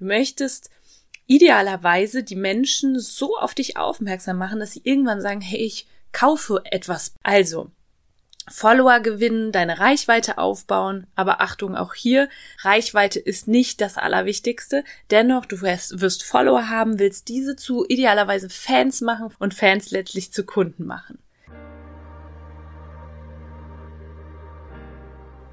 Du möchtest idealerweise die Menschen so auf dich aufmerksam machen, dass sie irgendwann sagen, hey, ich kaufe etwas. Also, Follower gewinnen, deine Reichweite aufbauen, aber Achtung auch hier, Reichweite ist nicht das Allerwichtigste. Dennoch, du wirst, wirst Follower haben, willst diese zu idealerweise Fans machen und Fans letztlich zu Kunden machen.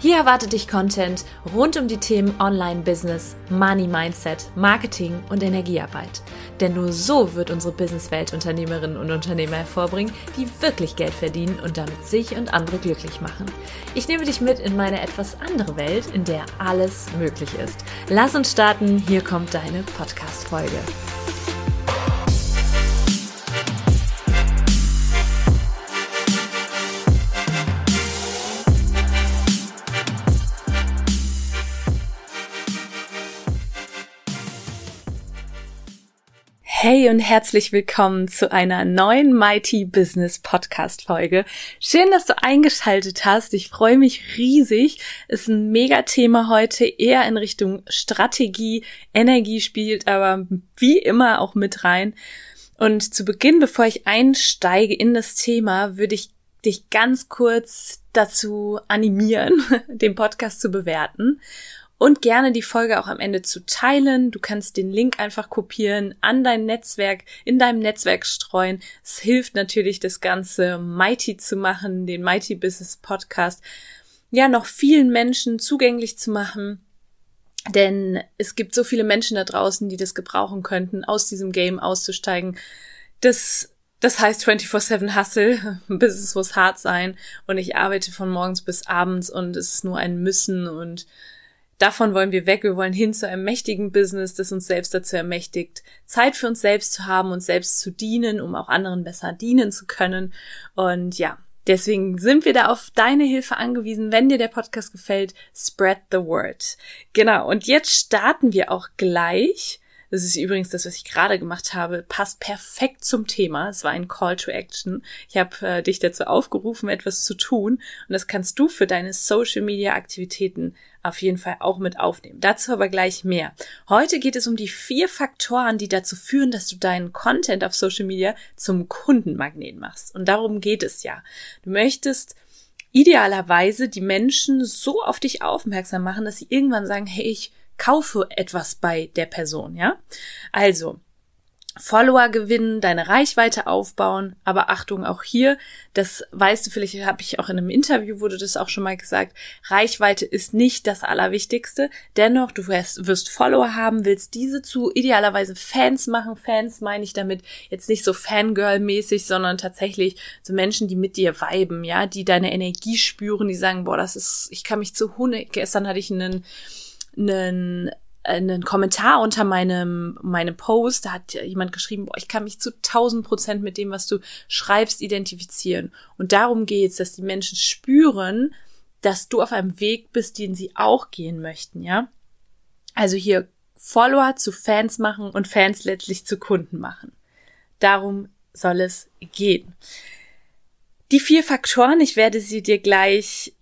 Hier erwartet dich Content rund um die Themen Online-Business, Money-Mindset, Marketing und Energiearbeit. Denn nur so wird unsere Businesswelt Unternehmerinnen und Unternehmer hervorbringen, die wirklich Geld verdienen und damit sich und andere glücklich machen. Ich nehme dich mit in meine etwas andere Welt, in der alles möglich ist. Lass uns starten, hier kommt deine Podcast-Folge. Hey und herzlich willkommen zu einer neuen Mighty Business Podcast Folge. Schön, dass du eingeschaltet hast. Ich freue mich riesig. Ist ein mega Thema heute, eher in Richtung Strategie. Energie spielt aber wie immer auch mit rein. Und zu Beginn, bevor ich einsteige in das Thema, würde ich dich ganz kurz dazu animieren, den Podcast zu bewerten und gerne die Folge auch am Ende zu teilen. Du kannst den Link einfach kopieren, an dein Netzwerk, in deinem Netzwerk streuen. Es hilft natürlich, das Ganze mighty zu machen, den Mighty Business Podcast ja noch vielen Menschen zugänglich zu machen. Denn es gibt so viele Menschen da draußen, die das gebrauchen könnten, aus diesem Game auszusteigen. Das das heißt 24-7 Hustle, Business muss hart sein und ich arbeite von morgens bis abends und es ist nur ein Müssen und Davon wollen wir weg. Wir wollen hin zu einem mächtigen Business, das uns selbst dazu ermächtigt, Zeit für uns selbst zu haben, uns selbst zu dienen, um auch anderen besser dienen zu können. Und ja, Deswegen sind wir da auf deine Hilfe angewiesen. Wenn dir der Podcast gefällt, spread the word. Genau. Und jetzt starten wir auch gleich das ist übrigens das, was ich gerade gemacht habe, passt perfekt zum Thema. Es war ein Call to Action. Ich habe äh, dich dazu aufgerufen, etwas zu tun. Und das kannst du für deine Social Media Aktivitäten auf jeden Fall auch mit aufnehmen. Dazu aber gleich mehr. Heute geht es um die vier Faktoren, die dazu führen, dass du deinen Content auf Social Media zum Kundenmagnet machst. Und darum geht es ja. Du möchtest idealerweise die Menschen so auf dich aufmerksam machen, dass sie irgendwann sagen, hey, ich kaufe etwas bei der Person, ja? Also, Follower gewinnen, deine Reichweite aufbauen, aber Achtung auch hier, das weißt du vielleicht, habe ich auch in einem Interview wurde das auch schon mal gesagt, Reichweite ist nicht das Allerwichtigste, dennoch du wirst, wirst Follower haben, willst diese zu idealerweise Fans machen, Fans meine ich damit jetzt nicht so Fangirl-mäßig, sondern tatsächlich so Menschen, die mit dir viben, ja, die deine Energie spüren, die sagen, boah, das ist, ich kann mich zu Hunde, gestern hatte ich einen einen einen Kommentar unter meinem, meinem Post, da hat jemand geschrieben, boah, ich kann mich zu tausend Prozent mit dem, was du schreibst, identifizieren. Und darum geht's, dass die Menschen spüren, dass du auf einem Weg bist, den sie auch gehen möchten, ja? Also hier Follower zu Fans machen und Fans letztlich zu Kunden machen. Darum soll es gehen. Die vier Faktoren, ich werde sie dir gleich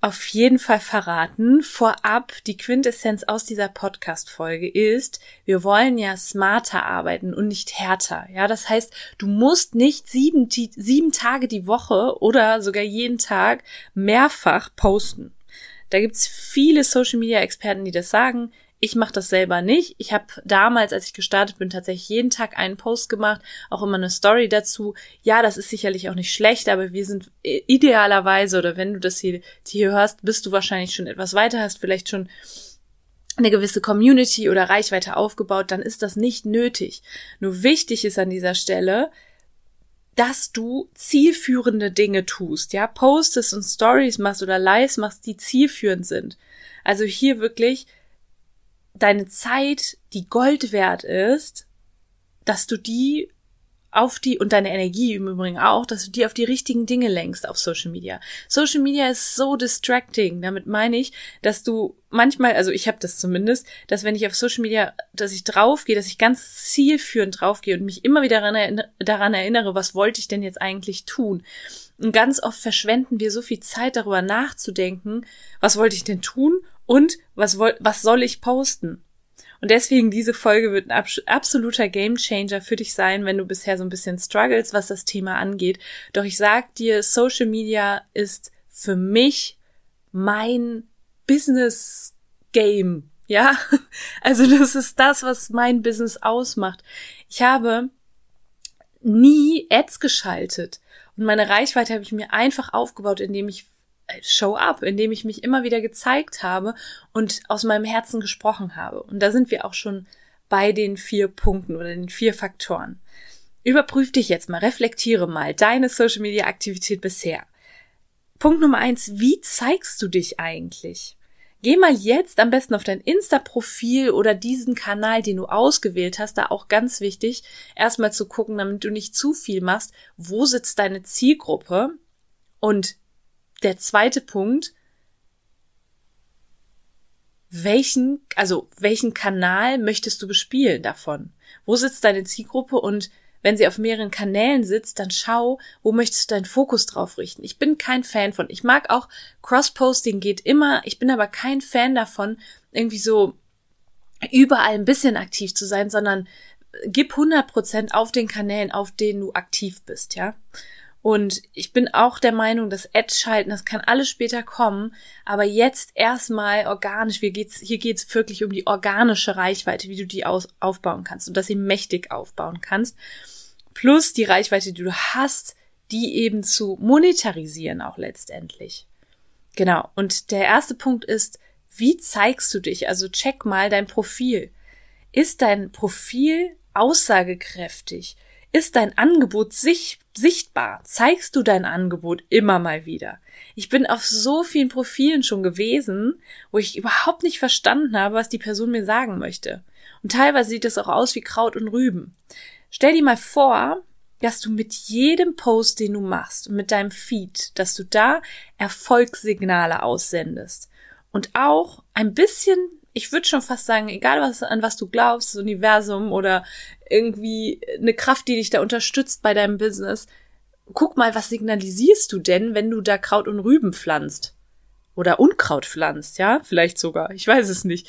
auf jeden Fall verraten. Vorab, die Quintessenz aus dieser Podcast-Folge ist, wir wollen ja smarter arbeiten und nicht härter. Ja, das heißt, du musst nicht sieben, sieben Tage die Woche oder sogar jeden Tag mehrfach posten. Da gibt's viele Social-Media-Experten, die das sagen. Ich mache das selber nicht. Ich habe damals, als ich gestartet bin, tatsächlich jeden Tag einen Post gemacht, auch immer eine Story dazu. Ja, das ist sicherlich auch nicht schlecht, aber wir sind idealerweise, oder wenn du das hier, hier hörst, bist du wahrscheinlich schon etwas weiter, hast vielleicht schon eine gewisse Community oder Reichweite aufgebaut, dann ist das nicht nötig. Nur wichtig ist an dieser Stelle, dass du zielführende Dinge tust, ja, postest und Stories machst oder Lives machst, die zielführend sind. Also hier wirklich deine Zeit, die Gold wert ist, dass du die auf die und deine Energie im Übrigen auch, dass du die auf die richtigen Dinge lenkst auf Social Media. Social Media ist so distracting. Damit meine ich, dass du manchmal, also ich habe das zumindest, dass wenn ich auf Social Media, dass ich draufgehe, dass ich ganz zielführend draufgehe und mich immer wieder daran erinnere, daran erinnere, was wollte ich denn jetzt eigentlich tun? Und ganz oft verschwenden wir so viel Zeit darüber nachzudenken, was wollte ich denn tun und was, was soll ich posten? Und deswegen diese Folge wird ein absoluter Gamechanger für dich sein, wenn du bisher so ein bisschen struggles, was das Thema angeht. Doch ich sag dir, Social Media ist für mich mein Business Game. Ja, also das ist das, was mein Business ausmacht. Ich habe nie Ads geschaltet und meine Reichweite habe ich mir einfach aufgebaut, indem ich Show up, indem ich mich immer wieder gezeigt habe und aus meinem Herzen gesprochen habe. Und da sind wir auch schon bei den vier Punkten oder den vier Faktoren. Überprüf dich jetzt mal, reflektiere mal deine Social Media Aktivität bisher. Punkt Nummer eins, wie zeigst du dich eigentlich? Geh mal jetzt am besten auf dein Insta-Profil oder diesen Kanal, den du ausgewählt hast, da auch ganz wichtig, erstmal zu gucken, damit du nicht zu viel machst, wo sitzt deine Zielgruppe und der zweite Punkt, welchen, also welchen Kanal möchtest du bespielen davon? Wo sitzt deine Zielgruppe und wenn sie auf mehreren Kanälen sitzt, dann schau, wo möchtest du deinen Fokus drauf richten. Ich bin kein Fan von. Ich mag auch Cross-Posting geht immer. Ich bin aber kein Fan davon, irgendwie so überall ein bisschen aktiv zu sein, sondern gib 100 Prozent auf den Kanälen, auf denen du aktiv bist, ja. Und ich bin auch der Meinung, dass Ad-Schalten, das kann alles später kommen, aber jetzt erstmal organisch, hier geht's, hier geht's wirklich um die organische Reichweite, wie du die aus, aufbauen kannst und dass sie mächtig aufbauen kannst. Plus die Reichweite, die du hast, die eben zu monetarisieren auch letztendlich. Genau. Und der erste Punkt ist, wie zeigst du dich? Also check mal dein Profil. Ist dein Profil aussagekräftig? Ist dein Angebot sich, sichtbar? Zeigst du dein Angebot immer mal wieder? Ich bin auf so vielen Profilen schon gewesen, wo ich überhaupt nicht verstanden habe, was die Person mir sagen möchte. Und teilweise sieht es auch aus wie Kraut und Rüben. Stell dir mal vor, dass du mit jedem Post, den du machst, mit deinem Feed, dass du da Erfolgssignale aussendest und auch ein bisschen ich würde schon fast sagen, egal was, an was du glaubst, das Universum oder irgendwie eine Kraft, die dich da unterstützt bei deinem Business, guck mal, was signalisierst du denn, wenn du da Kraut und Rüben pflanzt? Oder Unkraut pflanzt, ja? Vielleicht sogar. Ich weiß es nicht.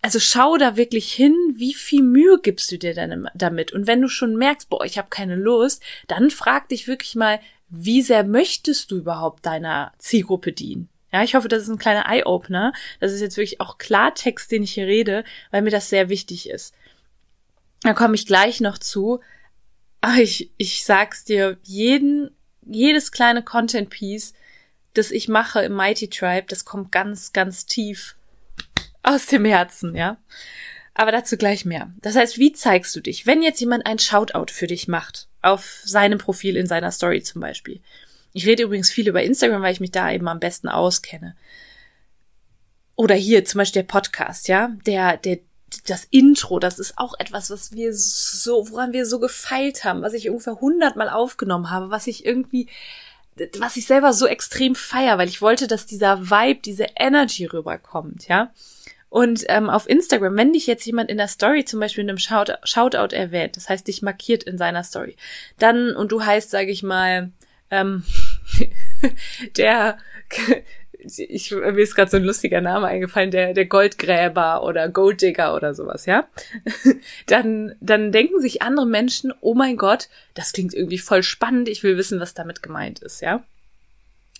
Also schau da wirklich hin, wie viel Mühe gibst du dir denn damit? Und wenn du schon merkst, boah, ich habe keine Lust, dann frag dich wirklich mal, wie sehr möchtest du überhaupt deiner Zielgruppe dienen? Ja, ich hoffe, das ist ein kleiner Eye-Opener. Das ist jetzt wirklich auch Klartext, den ich hier rede, weil mir das sehr wichtig ist. Da komme ich gleich noch zu. Aber ich, ich sag's dir, jeden, jedes kleine Content-Piece, das ich mache im Mighty Tribe, das kommt ganz, ganz tief aus dem Herzen, ja. Aber dazu gleich mehr. Das heißt, wie zeigst du dich? Wenn jetzt jemand ein Shoutout für dich macht, auf seinem Profil in seiner Story zum Beispiel, ich rede übrigens viel über Instagram, weil ich mich da eben am besten auskenne. Oder hier zum Beispiel der Podcast, ja, der, der, das Intro, das ist auch etwas, was wir so, woran wir so gefeilt haben, was ich ungefähr hundertmal aufgenommen habe, was ich irgendwie, was ich selber so extrem feier, weil ich wollte, dass dieser Vibe, diese Energy rüberkommt, ja. Und ähm, auf Instagram, wenn dich jetzt jemand in der Story zum Beispiel in einem Shout Shoutout erwähnt, das heißt dich markiert in seiner Story, dann und du heißt, sage ich mal, ähm, der, ich, mir ist gerade so ein lustiger Name eingefallen, der, der Goldgräber oder Golddigger oder sowas, ja? Dann, dann denken sich andere Menschen, oh mein Gott, das klingt irgendwie voll spannend, ich will wissen, was damit gemeint ist, ja?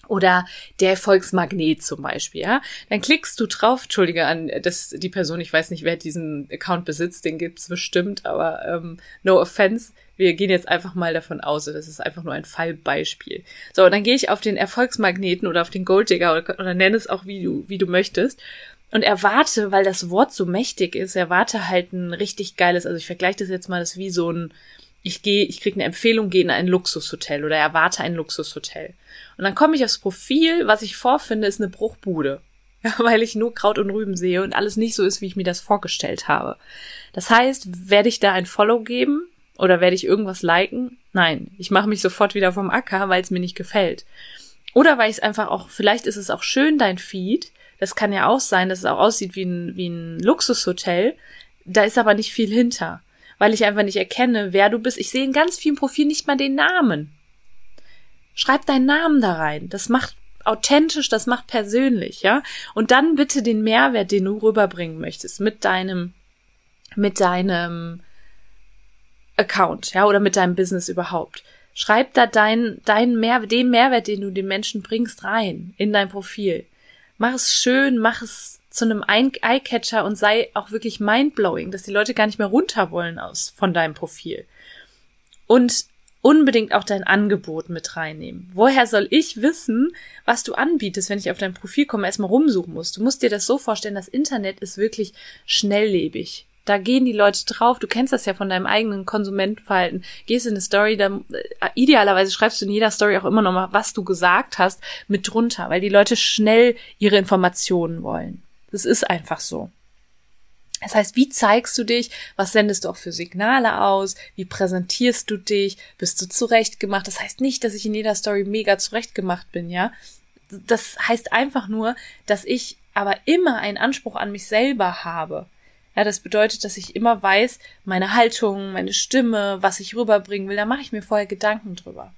Oder der Erfolgsmagnet zum Beispiel, ja. Dann klickst du drauf, entschuldige an das, die Person, ich weiß nicht, wer diesen Account besitzt, den gibt's bestimmt, aber ähm, no offense wir gehen jetzt einfach mal davon aus, das ist einfach nur ein Fallbeispiel. So, und dann gehe ich auf den Erfolgsmagneten oder auf den Golddigger oder, oder nenne es auch wie du, wie du möchtest. Und erwarte, weil das Wort so mächtig ist, erwarte halt ein richtig geiles, also ich vergleiche das jetzt mal, das ist wie so ein, ich gehe, ich kriege eine Empfehlung, gehe in ein Luxushotel oder erwarte ein Luxushotel. Und dann komme ich aufs Profil, was ich vorfinde, ist eine Bruchbude. Ja, weil ich nur Kraut und Rüben sehe und alles nicht so ist, wie ich mir das vorgestellt habe. Das heißt, werde ich da ein Follow geben, Oder werde ich irgendwas liken? Nein, ich mache mich sofort wieder vom Acker, weil es mir nicht gefällt. Oder weil ich es einfach auch, vielleicht ist es auch schön, dein Feed. Das kann ja auch sein, dass es auch aussieht wie ein, wie ein Luxushotel. Da ist aber nicht viel hinter, weil ich einfach nicht erkenne, wer du bist. Ich sehe in ganz vielen Profilen nicht mal den Namen. Schreib deinen Namen da rein. Das macht authentisch, das macht persönlich, ja. Und dann bitte den Mehrwert, den du rüberbringen möchtest, mit deinem, mit deinem Account, ja, oder mit deinem Business überhaupt. Schreib da deinen, deinen Mehrwert, den Mehrwert, den du den Menschen bringst, rein in dein Profil. Mach es schön, mach es zu einem Eyecatcher und sei auch wirklich mindblowing, dass die Leute gar nicht mehr runter wollen aus von deinem Profil. Und unbedingt auch dein Angebot mit reinnehmen. Woher soll ich wissen, was du anbietest, wenn ich auf dein Profil komme, erstmal rumsuchen muss? Du musst dir das so vorstellen, das Internet ist wirklich schnelllebig. Da gehen die Leute drauf. Du kennst das ja von deinem eigenen Konsumentverhalten. Gehst in eine Story, dann äh, idealerweise schreibst du in jeder Story auch immer noch mal, was du gesagt hast, mit drunter, weil die Leute schnell ihre Informationen wollen. Das ist einfach so. Das heißt, wie zeigst du dich? Was sendest du auch für Signale aus? Wie präsentierst du dich? Bist du zurechtgemacht? Das heißt nicht, dass ich in jeder Story mega zurechtgemacht bin, ja? Das heißt einfach nur, dass ich aber immer einen Anspruch an mich selber habe. Ja, das bedeutet, dass ich immer weiß, meine Haltung, meine Stimme, was ich rüberbringen will, da mache ich mir vorher Gedanken drüber.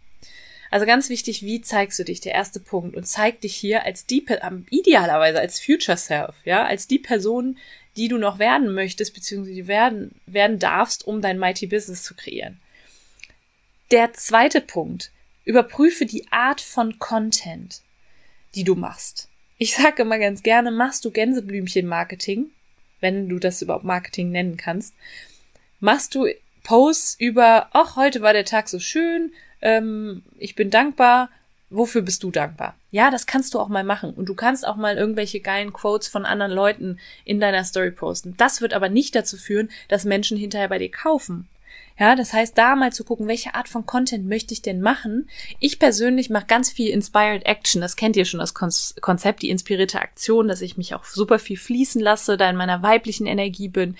Also ganz wichtig, wie zeigst du dich? Der erste Punkt. Und zeig dich hier als die, idealerweise als Future Self, ja, als die Person, die du noch werden möchtest, beziehungsweise werden, werden darfst, um dein Mighty Business zu kreieren. Der zweite Punkt. Überprüfe die Art von Content, die du machst. Ich sage immer ganz gerne, machst du Gänseblümchen-Marketing, wenn du das überhaupt Marketing nennen kannst, machst du Posts über, ach, heute war der Tag so schön, ähm, ich bin dankbar, wofür bist du dankbar? Ja, das kannst du auch mal machen. Und du kannst auch mal irgendwelche geilen Quotes von anderen Leuten in deiner Story posten. Das wird aber nicht dazu führen, dass Menschen hinterher bei dir kaufen. Ja, das heißt, da mal zu gucken, welche Art von Content möchte ich denn machen? Ich persönlich mache ganz viel Inspired Action. Das kennt ihr schon, das Konzept, die inspirierte Aktion, dass ich mich auch super viel fließen lasse, da in meiner weiblichen Energie bin.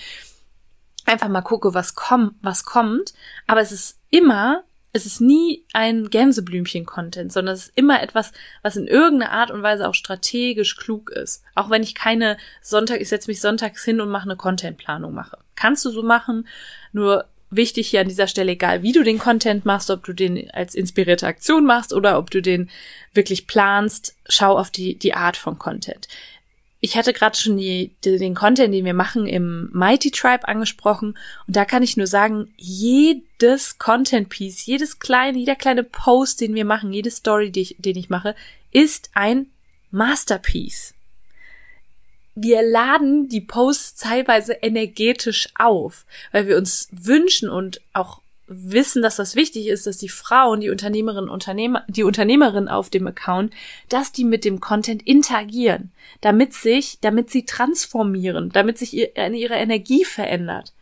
Einfach mal gucke, was kommt, was kommt. Aber es ist immer es ist nie ein Gänseblümchen-Content, sondern es ist immer etwas, was in irgendeiner Art und Weise auch strategisch klug ist. Auch wenn ich keine Sonntag, ich setze mich sonntags hin und mache eine Contentplanung mache. Kannst du so machen, nur wichtig hier an dieser Stelle, egal wie du den Content machst, ob du den als inspirierte Aktion machst oder ob du den wirklich planst, schau auf die, die Art von Content ich hatte gerade schon die, den Content, den wir machen im Mighty Tribe angesprochen. Und da kann ich nur sagen, jedes Content Piece, jedes kleine, jeder kleine Post, den wir machen, jede Story, die ich, den ich mache, ist ein Masterpiece. Wir laden die Posts teilweise energetisch auf, weil wir uns wünschen und auch wissen, dass das wichtig ist, dass die Frauen, die Unternehmerinnen, Unternehmer, die Unternehmerin auf dem Account, dass die mit dem Content interagieren, damit sich, damit sie transformieren, damit sich ihr, ihre Energie verändert.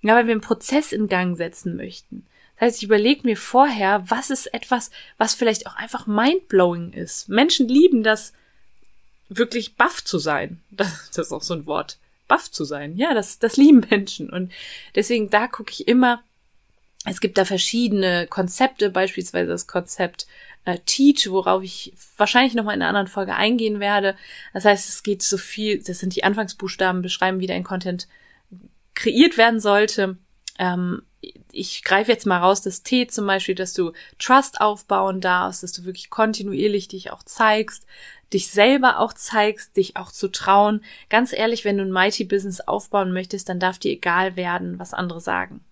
Ja, weil wir einen Prozess in Gang setzen möchten. Das heißt, ich überlege mir vorher, was ist etwas, was vielleicht auch einfach mindblowing ist. Menschen lieben das, wirklich baff zu sein. Das, das ist auch so ein Wort. Baff zu sein. Ja, das, das lieben Menschen. Und deswegen da gucke ich immer, es gibt da verschiedene Konzepte, beispielsweise das Konzept äh, Teach, worauf ich wahrscheinlich nochmal in einer anderen Folge eingehen werde. Das heißt, es geht so viel, das sind die Anfangsbuchstaben, beschreiben, wie dein Content kreiert werden sollte. Ähm, ich greife jetzt mal raus, das T zum Beispiel, dass du Trust aufbauen darfst, dass du wirklich kontinuierlich dich auch zeigst, dich selber auch zeigst, dich auch zu trauen. Ganz ehrlich, wenn du ein Mighty Business aufbauen möchtest, dann darf dir egal werden, was andere sagen.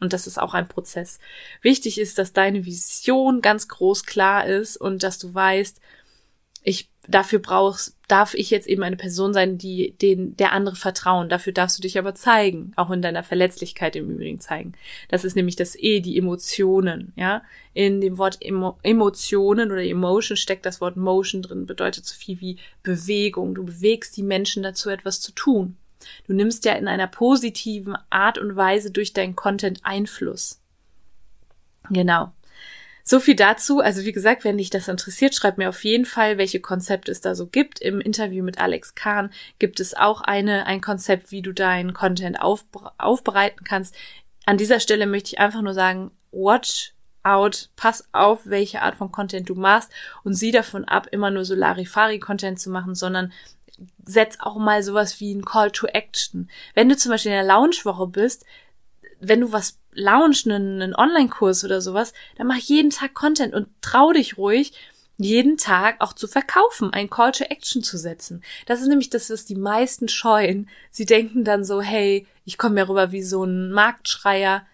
Und das ist auch ein Prozess. Wichtig ist, dass deine Vision ganz groß klar ist und dass du weißt, ich dafür brauchst, darf ich jetzt eben eine Person sein, die den der andere vertrauen. Dafür darfst du dich aber zeigen, auch in deiner Verletzlichkeit im Übrigen zeigen. Das ist nämlich das E, die Emotionen, ja. In dem Wort Emo Emotionen oder Emotion steckt das Wort Motion drin, bedeutet so viel wie Bewegung. Du bewegst die Menschen dazu, etwas zu tun. Du nimmst ja in einer positiven Art und Weise durch deinen Content Einfluss. Genau. So viel dazu. Also wie gesagt, wenn dich das interessiert, schreib mir auf jeden Fall, welche Konzepte es da so gibt. Im Interview mit Alex Kahn gibt es auch eine, ein Konzept, wie du deinen Content auf, aufbereiten kannst. an dieser Stelle möchte ich einfach nur sagen, watch out, pass auf, welche Art von Content du machst und sieh davon ab, immer nur so Larifari-Content zu machen, sondern setz auch mal sowas wie ein Call to Action. Wenn du zum Beispiel in der Launchwoche bist, wenn du was launchen, einen, einen Online-Kurs oder sowas, dann mach jeden Tag Content und trau dich ruhig, jeden Tag auch zu verkaufen, ein Call to Action zu setzen. Das ist nämlich das, was die meisten scheuen. Sie denken dann so, hey, ich komme mir rüber wie so ein Marktschreier.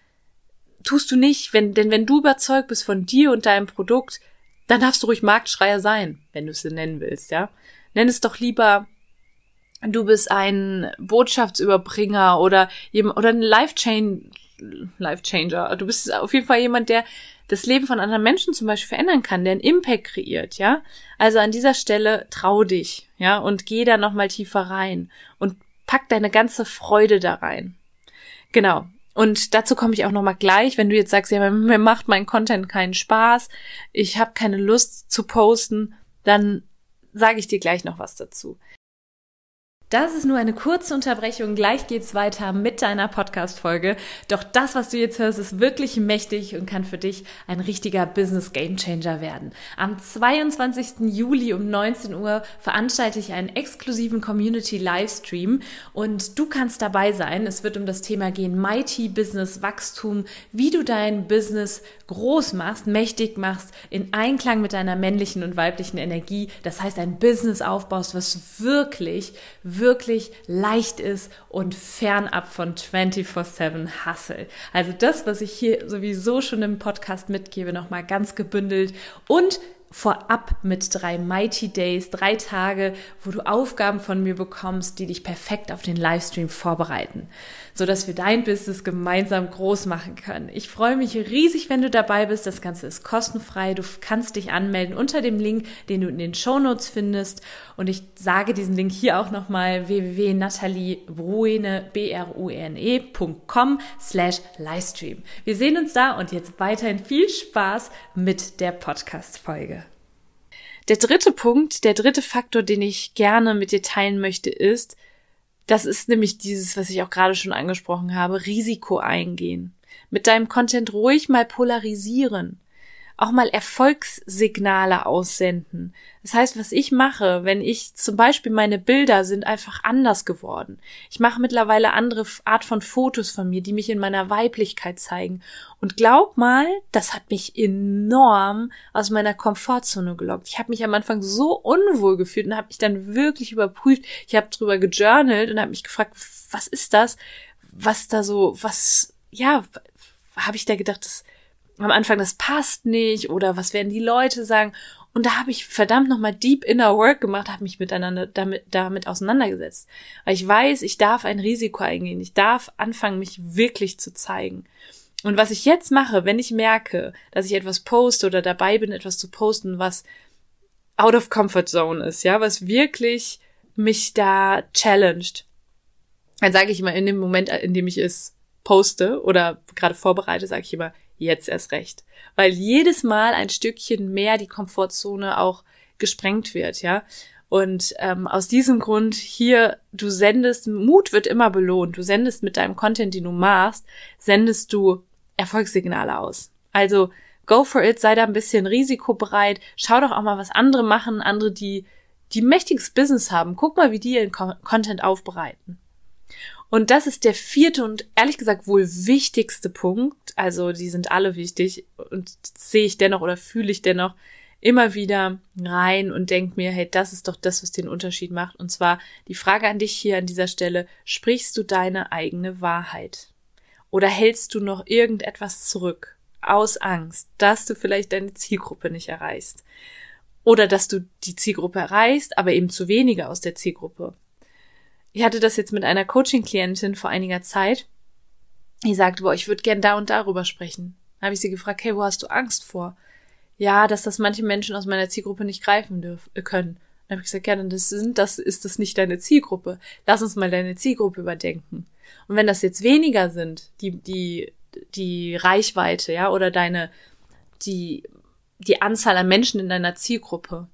Tust du nicht, wenn, denn wenn du überzeugt bist von dir und deinem Produkt, dann darfst du ruhig Marktschreier sein, wenn du es nennen willst, ja. Nenn es doch lieber, du bist ein Botschaftsüberbringer oder jemand, oder ein Life-Chain, Life-Changer. Du bist auf jeden Fall jemand, der das Leben von anderen Menschen zum Beispiel verändern kann, der einen Impact kreiert, ja. Also an dieser Stelle trau dich, ja, und geh da nochmal tiefer rein und pack deine ganze Freude da rein. Genau. Und dazu komme ich auch nochmal gleich, wenn du jetzt sagst, ja, mir macht mein Content keinen Spaß, ich habe keine Lust zu posten, dann sage ich dir gleich noch was dazu. Das ist nur eine kurze Unterbrechung. Gleich geht's weiter mit deiner Podcast-Folge. Doch das, was du jetzt hörst, ist wirklich mächtig und kann für dich ein richtiger Business Game Changer werden. Am 22. Juli um 19 Uhr veranstalte ich einen exklusiven Community Livestream und du kannst dabei sein. Es wird um das Thema gehen Mighty Business Wachstum, wie du dein Business groß machst, mächtig machst, in Einklang mit deiner männlichen und weiblichen Energie. Das heißt, ein Business aufbaust, was wirklich wirklich leicht ist und fernab von 24-7 Hustle. Also das, was ich hier sowieso schon im Podcast mitgebe, nochmal ganz gebündelt und vorab mit drei Mighty Days, drei Tage, wo du Aufgaben von mir bekommst, die dich perfekt auf den Livestream vorbereiten, so dass wir dein Business gemeinsam groß machen können. Ich freue mich riesig, wenn du dabei bist. Das Ganze ist kostenfrei. Du kannst dich anmelden unter dem Link, den du in den Show Notes findest. Und ich sage diesen Link hier auch nochmal www.nataliebruene.com slash Livestream. Wir sehen uns da und jetzt weiterhin viel Spaß mit der Podcast-Folge. Der dritte Punkt, der dritte Faktor, den ich gerne mit dir teilen möchte, ist, das ist nämlich dieses, was ich auch gerade schon angesprochen habe, Risiko eingehen. Mit deinem Content ruhig mal polarisieren auch mal Erfolgssignale aussenden. Das heißt, was ich mache, wenn ich zum Beispiel meine Bilder sind einfach anders geworden. Ich mache mittlerweile andere Art von Fotos von mir, die mich in meiner Weiblichkeit zeigen. Und glaub mal, das hat mich enorm aus meiner Komfortzone gelockt. Ich habe mich am Anfang so unwohl gefühlt und habe mich dann wirklich überprüft. Ich habe drüber gejournalt und habe mich gefragt, was ist das? Was da so, was, ja, habe ich da gedacht, das am Anfang, das passt nicht oder was werden die Leute sagen. Und da habe ich verdammt nochmal deep inner work gemacht, habe mich miteinander damit, damit auseinandergesetzt. Weil ich weiß, ich darf ein Risiko eingehen. Ich darf anfangen, mich wirklich zu zeigen. Und was ich jetzt mache, wenn ich merke, dass ich etwas poste oder dabei bin, etwas zu posten, was out of comfort zone ist, ja, was wirklich mich da challenged, dann sage ich immer in dem Moment, in dem ich es poste oder gerade vorbereite, sage ich immer, jetzt erst recht. Weil jedes Mal ein Stückchen mehr die Komfortzone auch gesprengt wird, ja. Und ähm, aus diesem Grund hier, du sendest, Mut wird immer belohnt. Du sendest mit deinem Content, den du machst, sendest du Erfolgssignale aus. Also go for it, sei da ein bisschen risikobereit. Schau doch auch mal, was andere machen, andere, die, die mächtiges Business haben. Guck mal, wie die ihren Content aufbereiten. Und das ist der vierte und ehrlich gesagt wohl wichtigste Punkt. Also die sind alle wichtig und sehe ich dennoch oder fühle ich dennoch immer wieder rein und denke mir, hey, das ist doch das, was den Unterschied macht. Und zwar die Frage an dich hier an dieser Stelle, sprichst du deine eigene Wahrheit? Oder hältst du noch irgendetwas zurück aus Angst, dass du vielleicht deine Zielgruppe nicht erreichst? Oder dass du die Zielgruppe erreichst, aber eben zu wenige aus der Zielgruppe ich hatte das jetzt mit einer Coaching-Klientin vor einiger Zeit. Die sagte, boah, ich würde gern da und darüber sprechen. Dann habe ich sie gefragt, hey, wo hast du Angst vor? Ja, dass das manche Menschen aus meiner Zielgruppe nicht greifen dürfen, äh, können. Dann habe ich gesagt, ja, dann das sind, das ist das nicht deine Zielgruppe. Lass uns mal deine Zielgruppe überdenken. Und wenn das jetzt weniger sind, die, die, die Reichweite, ja, oder deine, die, die Anzahl an Menschen in deiner Zielgruppe,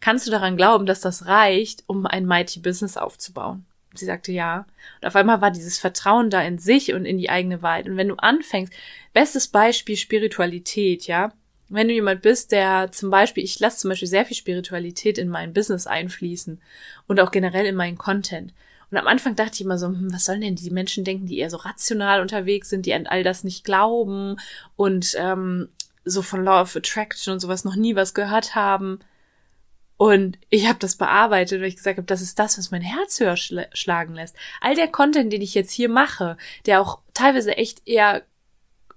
kannst du daran glauben, dass das reicht, um ein Mighty Business aufzubauen? Sie sagte ja. Und auf einmal war dieses Vertrauen da in sich und in die eigene Wahrheit. Und wenn du anfängst, bestes Beispiel Spiritualität, ja. Wenn du jemand bist, der zum Beispiel, ich lasse zum Beispiel sehr viel Spiritualität in mein Business einfließen und auch generell in meinen Content. Und am Anfang dachte ich immer so, hm, was sollen denn die Menschen denken, die eher so rational unterwegs sind, die an all das nicht glauben und ähm, so von Law of Attraction und sowas noch nie was gehört haben. Und ich habe das bearbeitet, weil ich gesagt habe, das ist das, was mein Herz höher schla schlagen lässt. All der Content, den ich jetzt hier mache, der auch teilweise echt eher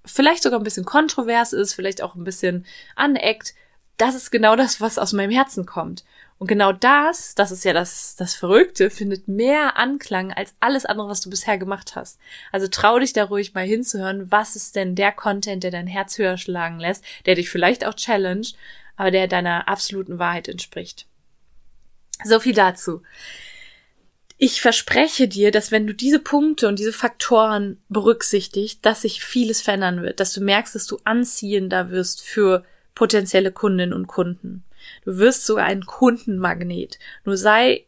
vielleicht sogar ein bisschen kontrovers ist, vielleicht auch ein bisschen aneckt, das ist genau das, was aus meinem Herzen kommt. Und genau das, das ist ja das, das Verrückte, findet mehr Anklang als alles andere, was du bisher gemacht hast. Also trau dich da ruhig mal hinzuhören, was ist denn der Content, der dein Herz höher schlagen lässt, der dich vielleicht auch challenged, aber der deiner absoluten Wahrheit entspricht. So viel dazu. Ich verspreche dir, dass wenn du diese Punkte und diese Faktoren berücksichtigst, dass sich vieles verändern wird, dass du merkst, dass du anziehender wirst für potenzielle Kundinnen und Kunden. Du wirst sogar ein Kundenmagnet. Nur sei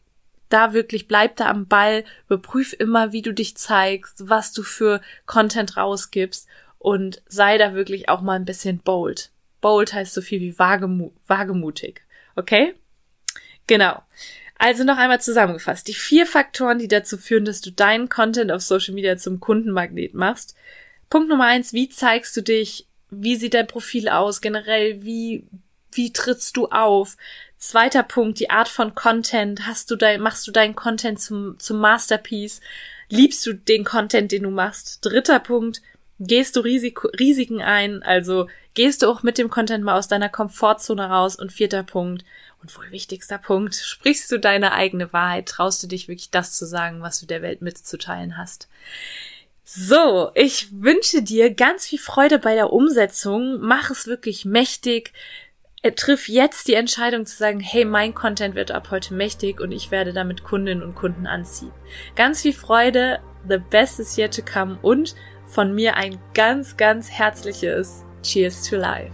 da wirklich, bleib da am Ball, überprüf immer, wie du dich zeigst, was du für Content rausgibst und sei da wirklich auch mal ein bisschen bold. Bold heißt so viel wie wagemu wagemutig. Okay? Genau. Also noch einmal zusammengefasst. Die vier Faktoren, die dazu führen, dass du deinen Content auf Social Media zum Kundenmagnet machst. Punkt Nummer eins, wie zeigst du dich? Wie sieht dein Profil aus? Generell, wie, wie trittst du auf? Zweiter Punkt, die Art von Content. Hast du dein, machst du deinen Content zum, zum Masterpiece? Liebst du den Content, den du machst? Dritter Punkt, gehst du Risiko, Risiken ein? Also gehst du auch mit dem Content mal aus deiner Komfortzone raus? Und vierter Punkt, und wohl wichtigster Punkt, sprichst du deine eigene Wahrheit? Traust du dich wirklich das zu sagen, was du der Welt mitzuteilen hast? So, ich wünsche dir ganz viel Freude bei der Umsetzung. Mach es wirklich mächtig. Äh, triff jetzt die Entscheidung zu sagen, hey, mein Content wird ab heute mächtig und ich werde damit Kundinnen und Kunden anziehen. Ganz viel Freude. The best is yet to come und von mir ein ganz, ganz herzliches Cheers to Life.